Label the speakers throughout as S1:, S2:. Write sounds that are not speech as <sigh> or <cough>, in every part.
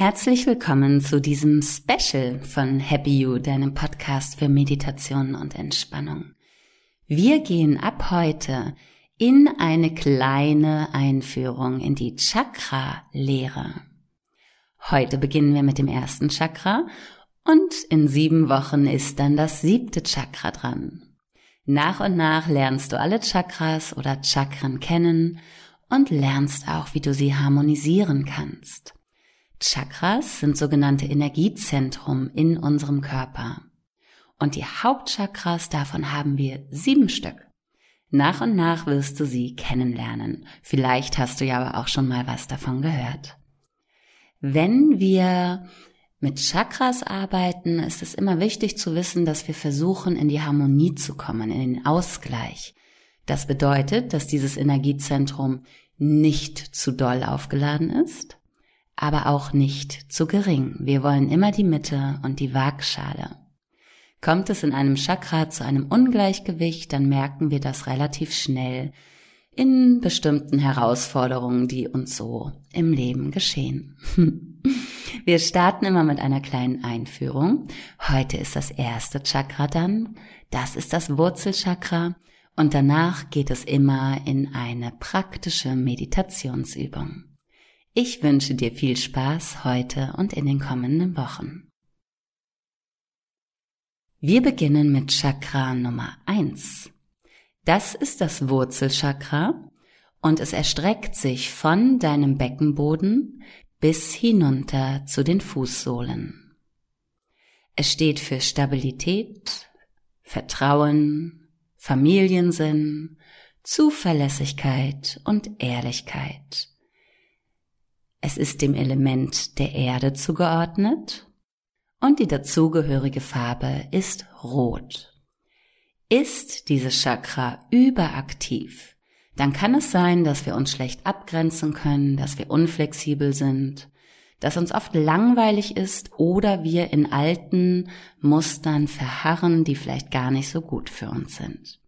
S1: Herzlich willkommen zu diesem Special von Happy You, deinem Podcast für Meditation und Entspannung. Wir gehen ab heute in eine kleine Einführung in die Chakra-Lehre. Heute beginnen wir mit dem ersten Chakra und in sieben Wochen ist dann das siebte Chakra dran. Nach und nach lernst du alle Chakras oder Chakren kennen und lernst auch, wie du sie harmonisieren kannst. Chakras sind sogenannte Energiezentrum in unserem Körper. Und die Hauptchakras, davon haben wir sieben Stück. Nach und nach wirst du sie kennenlernen. Vielleicht hast du ja aber auch schon mal was davon gehört. Wenn wir mit Chakras arbeiten, ist es immer wichtig zu wissen, dass wir versuchen, in die Harmonie zu kommen, in den Ausgleich. Das bedeutet, dass dieses Energiezentrum nicht zu doll aufgeladen ist aber auch nicht zu gering. Wir wollen immer die Mitte und die Waagschale. Kommt es in einem Chakra zu einem Ungleichgewicht, dann merken wir das relativ schnell in bestimmten Herausforderungen, die uns so im Leben geschehen. <laughs> Wir starten immer mit einer kleinen Einführung. Heute ist das erste Chakra dann. Das ist das Wurzelchakra. Und danach geht es immer in eine praktische Meditationsübung. Ich wünsche dir viel Spaß heute und in den kommenden Wochen. Wir beginnen mit Chakra Nummer eins. Das ist das Wurzelchakra und es erstreckt sich von deinem Beckenboden bis hinunter zu den Fußsohlen. Es steht für Stabilität, Vertrauen, Familiensinn, Zuverlässigkeit und Ehrlichkeit. Es ist dem Element der Erde zugeordnet und die dazugehörige Farbe ist rot. Ist dieses Chakra überaktiv, dann kann es sein, dass wir uns schlecht abgrenzen können, dass wir unflexibel sind, dass uns oft langweilig ist oder wir in alten Mustern verharren, die vielleicht gar nicht so gut für uns sind.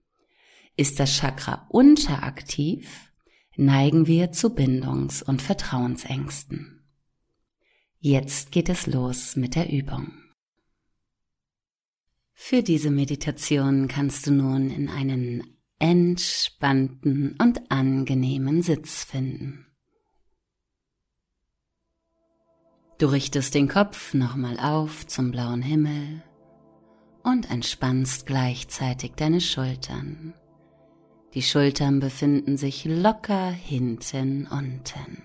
S1: Ist das Chakra unteraktiv, neigen wir zu Bindungs- und Vertrauensängsten. Jetzt geht es los mit der Übung. Für diese Meditation kannst du nun in einen entspannten und angenehmen Sitz finden. Du richtest den Kopf nochmal auf zum blauen Himmel und entspannst gleichzeitig deine Schultern. Die Schultern befinden sich locker hinten unten.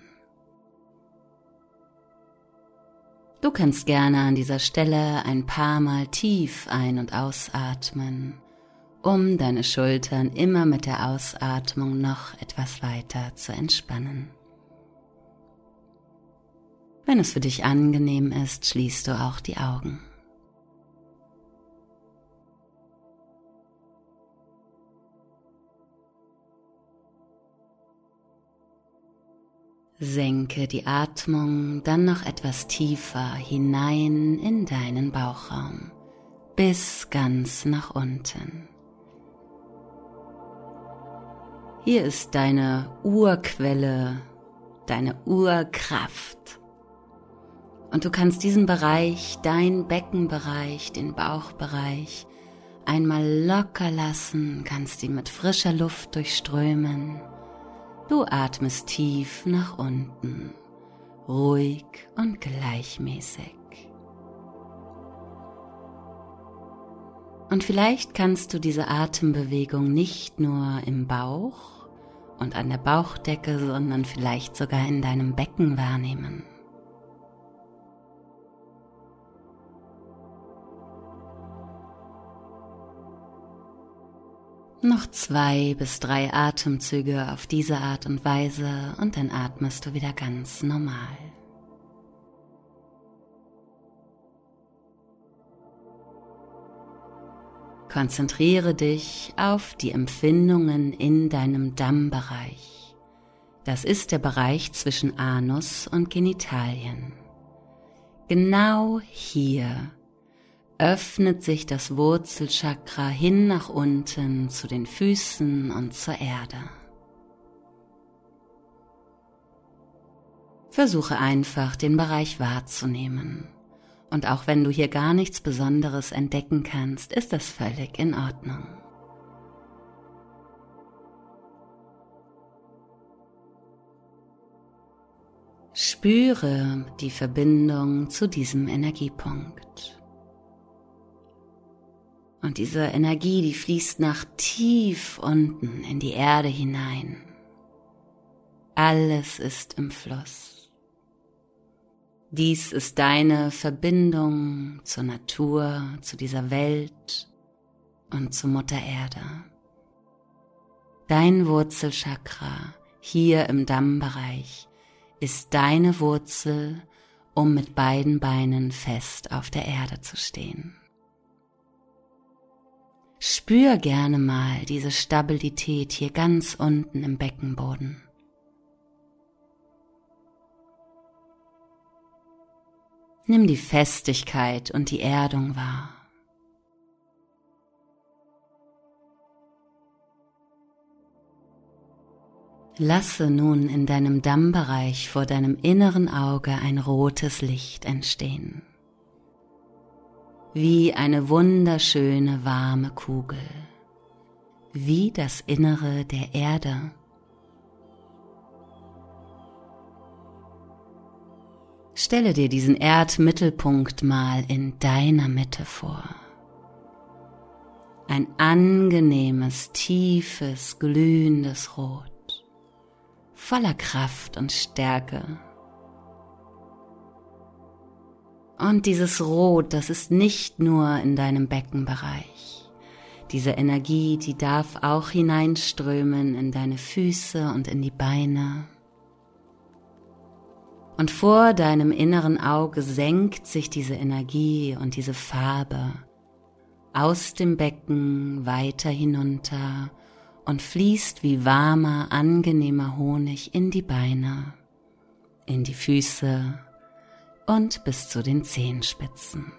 S1: Du kannst gerne an dieser Stelle ein paar Mal tief ein- und ausatmen, um deine Schultern immer mit der Ausatmung noch etwas weiter zu entspannen. Wenn es für dich angenehm ist, schließt du auch die Augen. Senke die Atmung dann noch etwas tiefer hinein in deinen Bauchraum, bis ganz nach unten. Hier ist deine Urquelle, deine Urkraft. Und du kannst diesen Bereich, dein Beckenbereich, den Bauchbereich, einmal locker lassen, kannst ihn mit frischer Luft durchströmen Du atmest tief nach unten, ruhig und gleichmäßig. Und vielleicht kannst du diese Atembewegung nicht nur im Bauch und an der Bauchdecke, sondern vielleicht sogar in deinem Becken wahrnehmen. Noch zwei bis drei Atemzüge auf diese Art und Weise und dann atmest du wieder ganz normal. Konzentriere dich auf die Empfindungen in deinem Dammbereich. Das ist der Bereich zwischen Anus und Genitalien. Genau hier öffnet sich das Wurzelchakra hin nach unten zu den Füßen und zur Erde. Versuche einfach, den Bereich wahrzunehmen. Und auch wenn du hier gar nichts Besonderes entdecken kannst, ist das völlig in Ordnung. Spüre die Verbindung zu diesem Energiepunkt. Und diese Energie, die fließt nach tief unten in die Erde hinein. Alles ist im Fluss. Dies ist deine Verbindung zur Natur, zu dieser Welt und zu Mutter Erde. Dein Wurzelchakra hier im Dammbereich ist deine Wurzel, um mit beiden Beinen fest auf der Erde zu stehen. Spür gerne mal diese Stabilität hier ganz unten im Beckenboden. Nimm die Festigkeit und die Erdung wahr. Lasse nun in deinem Dammbereich vor deinem inneren Auge ein rotes Licht entstehen. Wie eine wunderschöne warme Kugel. Wie das Innere der Erde. Stelle dir diesen Erdmittelpunkt mal in deiner Mitte vor. Ein angenehmes, tiefes, glühendes Rot voller Kraft und Stärke. Und dieses Rot, das ist nicht nur in deinem Beckenbereich. Diese Energie, die darf auch hineinströmen in deine Füße und in die Beine. Und vor deinem inneren Auge senkt sich diese Energie und diese Farbe aus dem Becken weiter hinunter und fließt wie warmer, angenehmer Honig in die Beine, in die Füße und bis zu den Zehenspitzen.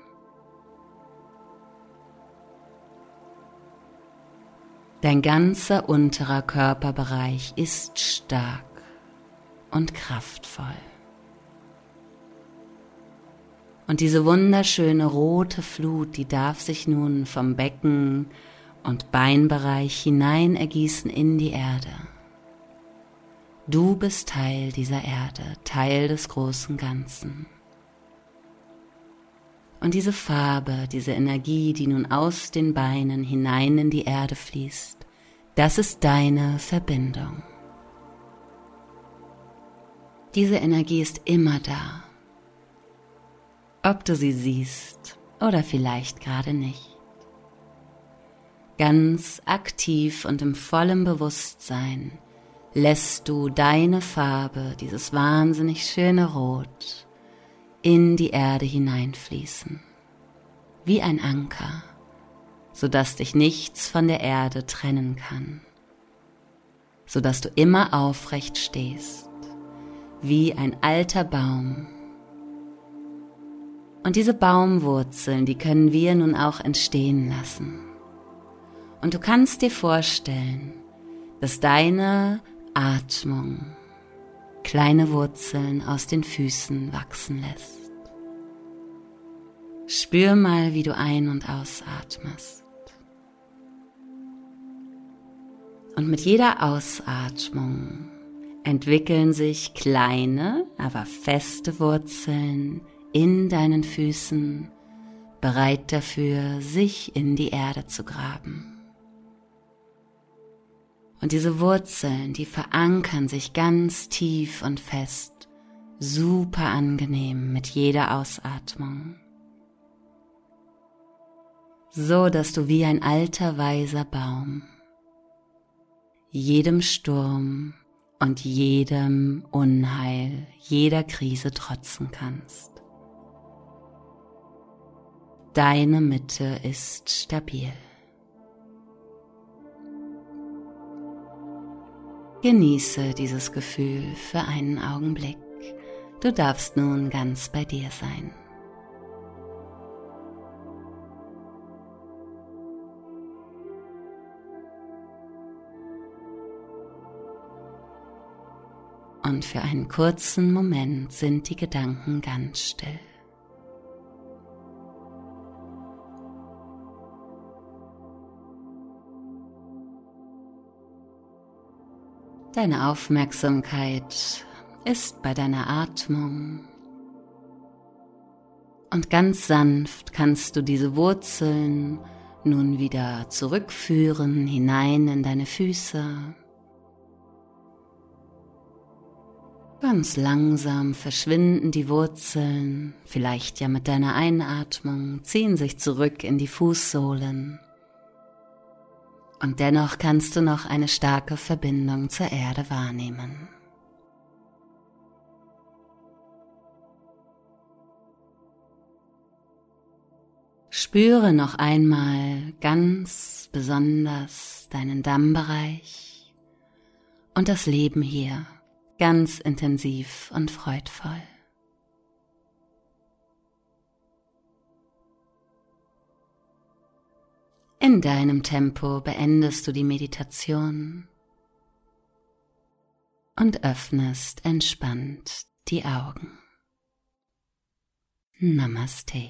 S1: Dein ganzer unterer Körperbereich ist stark und kraftvoll. Und diese wunderschöne rote Flut, die darf sich nun vom Becken und Beinbereich hinein ergießen in die Erde. Du bist Teil dieser Erde, Teil des großen Ganzen. Und diese Farbe, diese Energie, die nun aus den Beinen hinein in die Erde fließt, das ist deine Verbindung. Diese Energie ist immer da, ob du sie siehst oder vielleicht gerade nicht ganz aktiv und im vollen Bewusstsein lässt du deine Farbe, dieses wahnsinnig schöne Rot, in die Erde hineinfließen, wie ein Anker, sodass dich nichts von der Erde trennen kann, sodass du immer aufrecht stehst, wie ein alter Baum. Und diese Baumwurzeln, die können wir nun auch entstehen lassen. Und du kannst dir vorstellen, dass deine Atmung kleine Wurzeln aus den Füßen wachsen lässt. Spür mal, wie du ein- und ausatmest. Und mit jeder Ausatmung entwickeln sich kleine, aber feste Wurzeln in deinen Füßen, bereit dafür, sich in die Erde zu graben. Und diese Wurzeln, die verankern sich ganz tief und fest, super angenehm mit jeder Ausatmung. So dass du wie ein alter weiser Baum jedem Sturm und jedem Unheil, jeder Krise trotzen kannst. Deine Mitte ist stabil. Genieße dieses Gefühl für einen Augenblick. Du darfst nun ganz bei dir sein. und für einen kurzen Moment sind die Gedanken ganz still. Deine Aufmerksamkeit ist bei deiner Atmung und ganz sanft kannst du diese Wurzeln nun wieder zurückführen hinein in deine Füße. Ganz langsam verschwinden die Wurzeln, vielleicht ja mit deiner Einatmung, ziehen sich zurück in die Fußsohlen. Und dennoch kannst du noch eine starke Verbindung zur Erde wahrnehmen. Spüre noch einmal ganz besonders deinen Dammbereich und das Leben hier ganz intensiv und freudvoll. In deinem Tempo beendest du die Meditation und öffnest entspannt die Augen. Namaste.